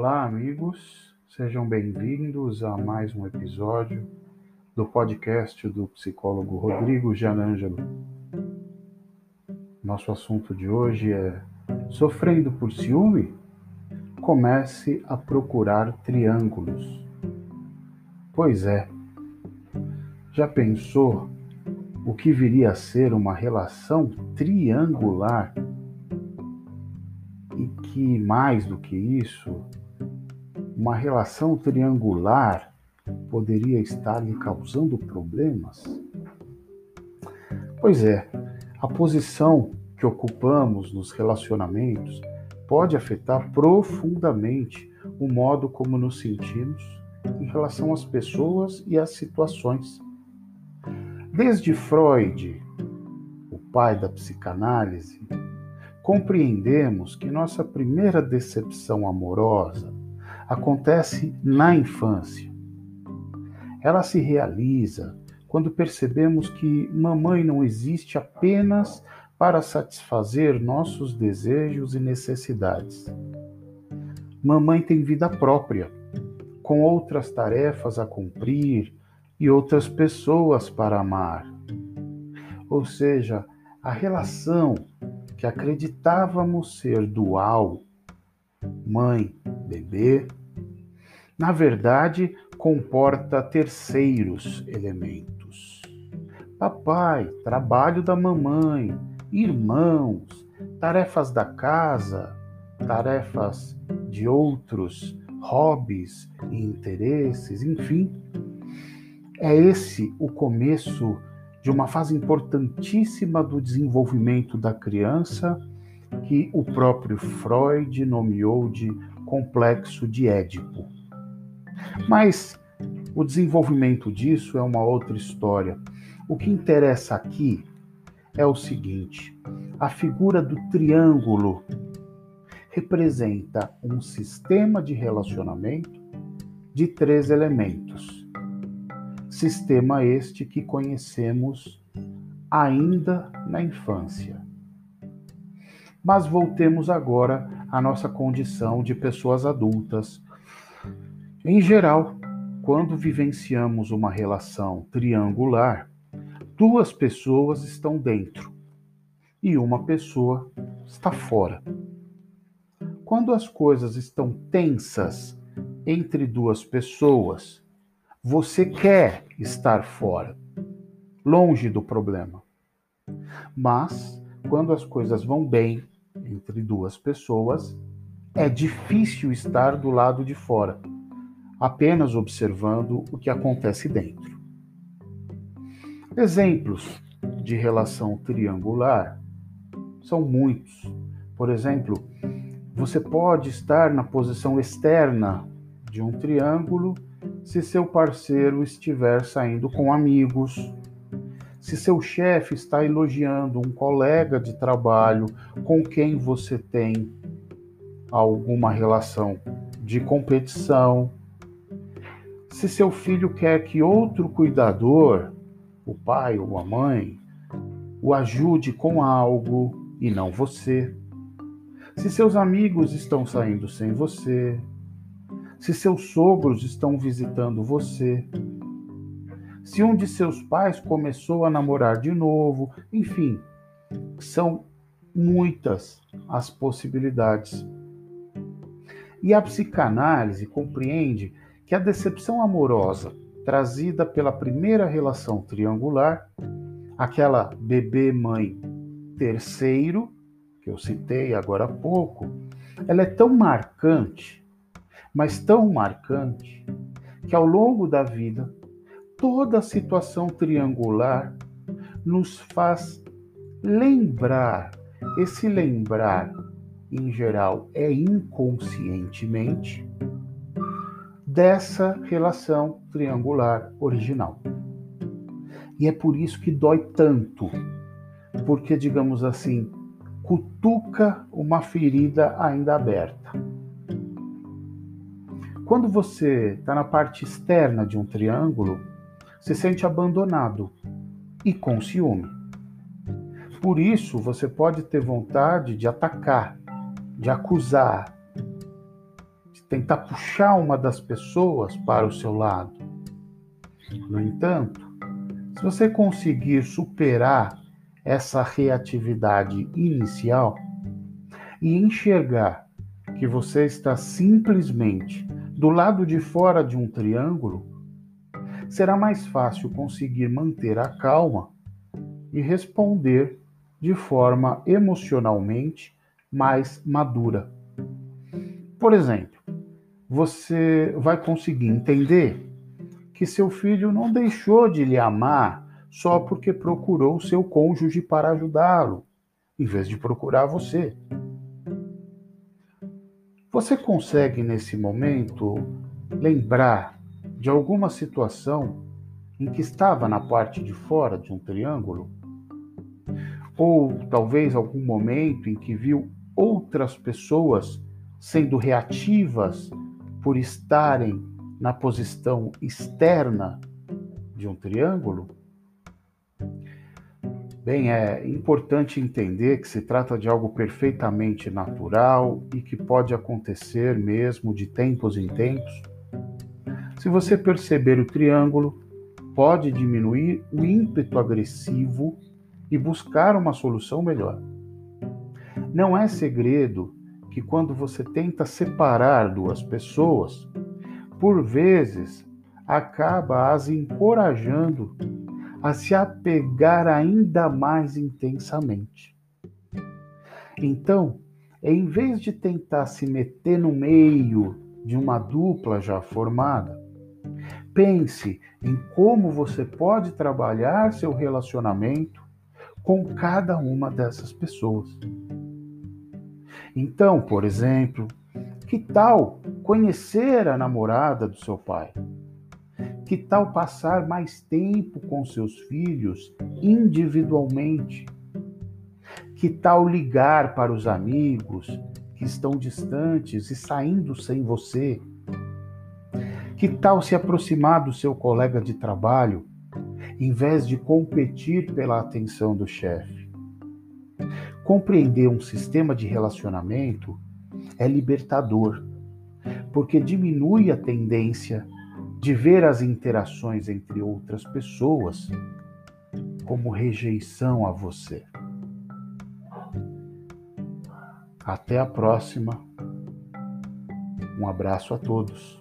Olá, amigos, sejam bem-vindos a mais um episódio do podcast do psicólogo Rodrigo Gianangelo. Nosso assunto de hoje é: sofrendo por ciúme? Comece a procurar triângulos. Pois é, já pensou o que viria a ser uma relação triangular? e que, mais do que isso, uma relação triangular poderia estar lhe causando problemas? Pois é, a posição que ocupamos nos relacionamentos pode afetar profundamente o modo como nos sentimos em relação às pessoas e às situações. Desde Freud, o pai da psicanálise, compreendemos que nossa primeira decepção amorosa acontece na infância. Ela se realiza quando percebemos que mamãe não existe apenas para satisfazer nossos desejos e necessidades. Mamãe tem vida própria, com outras tarefas a cumprir e outras pessoas para amar. Ou seja, a relação que acreditávamos ser dual, mãe, bebê, na verdade comporta terceiros elementos. Papai, trabalho da mamãe, irmãos, tarefas da casa, tarefas de outros, hobbies e interesses, enfim. É esse o começo de uma fase importantíssima do desenvolvimento da criança, que o próprio Freud nomeou de complexo de Édipo. Mas o desenvolvimento disso é uma outra história. O que interessa aqui é o seguinte: a figura do triângulo representa um sistema de relacionamento de três elementos sistema este que conhecemos ainda na infância. Mas voltemos agora à nossa condição de pessoas adultas. Em geral, quando vivenciamos uma relação triangular, duas pessoas estão dentro e uma pessoa está fora. Quando as coisas estão tensas entre duas pessoas, você quer estar fora, longe do problema. Mas, quando as coisas vão bem entre duas pessoas, é difícil estar do lado de fora, apenas observando o que acontece dentro. Exemplos de relação triangular são muitos. Por exemplo, você pode estar na posição externa de um triângulo se seu parceiro estiver saindo com amigos, se seu chefe está elogiando um colega de trabalho com quem você tem alguma relação de competição, se seu filho quer que outro cuidador, o pai ou a mãe, o ajude com algo e não você, se seus amigos estão saindo sem você, se seus sogros estão visitando você, se um de seus pais começou a namorar de novo, enfim, são muitas as possibilidades. E a psicanálise compreende que a decepção amorosa trazida pela primeira relação triangular, aquela bebê-mãe terceiro, que eu citei agora há pouco, ela é tão marcante mas tão marcante, que ao longo da vida, toda a situação triangular nos faz lembrar. Esse lembrar, em geral, é inconscientemente dessa relação triangular original. E é por isso que dói tanto, porque, digamos assim, cutuca uma ferida ainda aberta. Quando você está na parte externa de um triângulo, se sente abandonado e com ciúme. Por isso, você pode ter vontade de atacar, de acusar, tentar puxar uma das pessoas para o seu lado. No entanto, se você conseguir superar essa reatividade inicial e enxergar que você está simplesmente do lado de fora de um triângulo, será mais fácil conseguir manter a calma e responder de forma emocionalmente mais madura. Por exemplo, você vai conseguir entender que seu filho não deixou de lhe amar só porque procurou seu cônjuge para ajudá-lo, em vez de procurar você. Você consegue, nesse momento, lembrar de alguma situação em que estava na parte de fora de um triângulo? Ou talvez algum momento em que viu outras pessoas sendo reativas por estarem na posição externa de um triângulo? Bem, é importante entender que se trata de algo perfeitamente natural e que pode acontecer mesmo de tempos em tempos. Se você perceber o triângulo, pode diminuir o ímpeto agressivo e buscar uma solução melhor. Não é segredo que quando você tenta separar duas pessoas, por vezes acaba as encorajando a se apegar ainda mais intensamente. Então, em vez de tentar se meter no meio de uma dupla já formada, pense em como você pode trabalhar seu relacionamento com cada uma dessas pessoas. Então, por exemplo, que tal conhecer a namorada do seu pai? Que tal passar mais tempo com seus filhos individualmente? Que tal ligar para os amigos que estão distantes e saindo sem você? Que tal se aproximar do seu colega de trabalho em vez de competir pela atenção do chefe. Compreender um sistema de relacionamento é libertador, porque diminui a tendência de ver as interações entre outras pessoas como rejeição a você. Até a próxima. Um abraço a todos.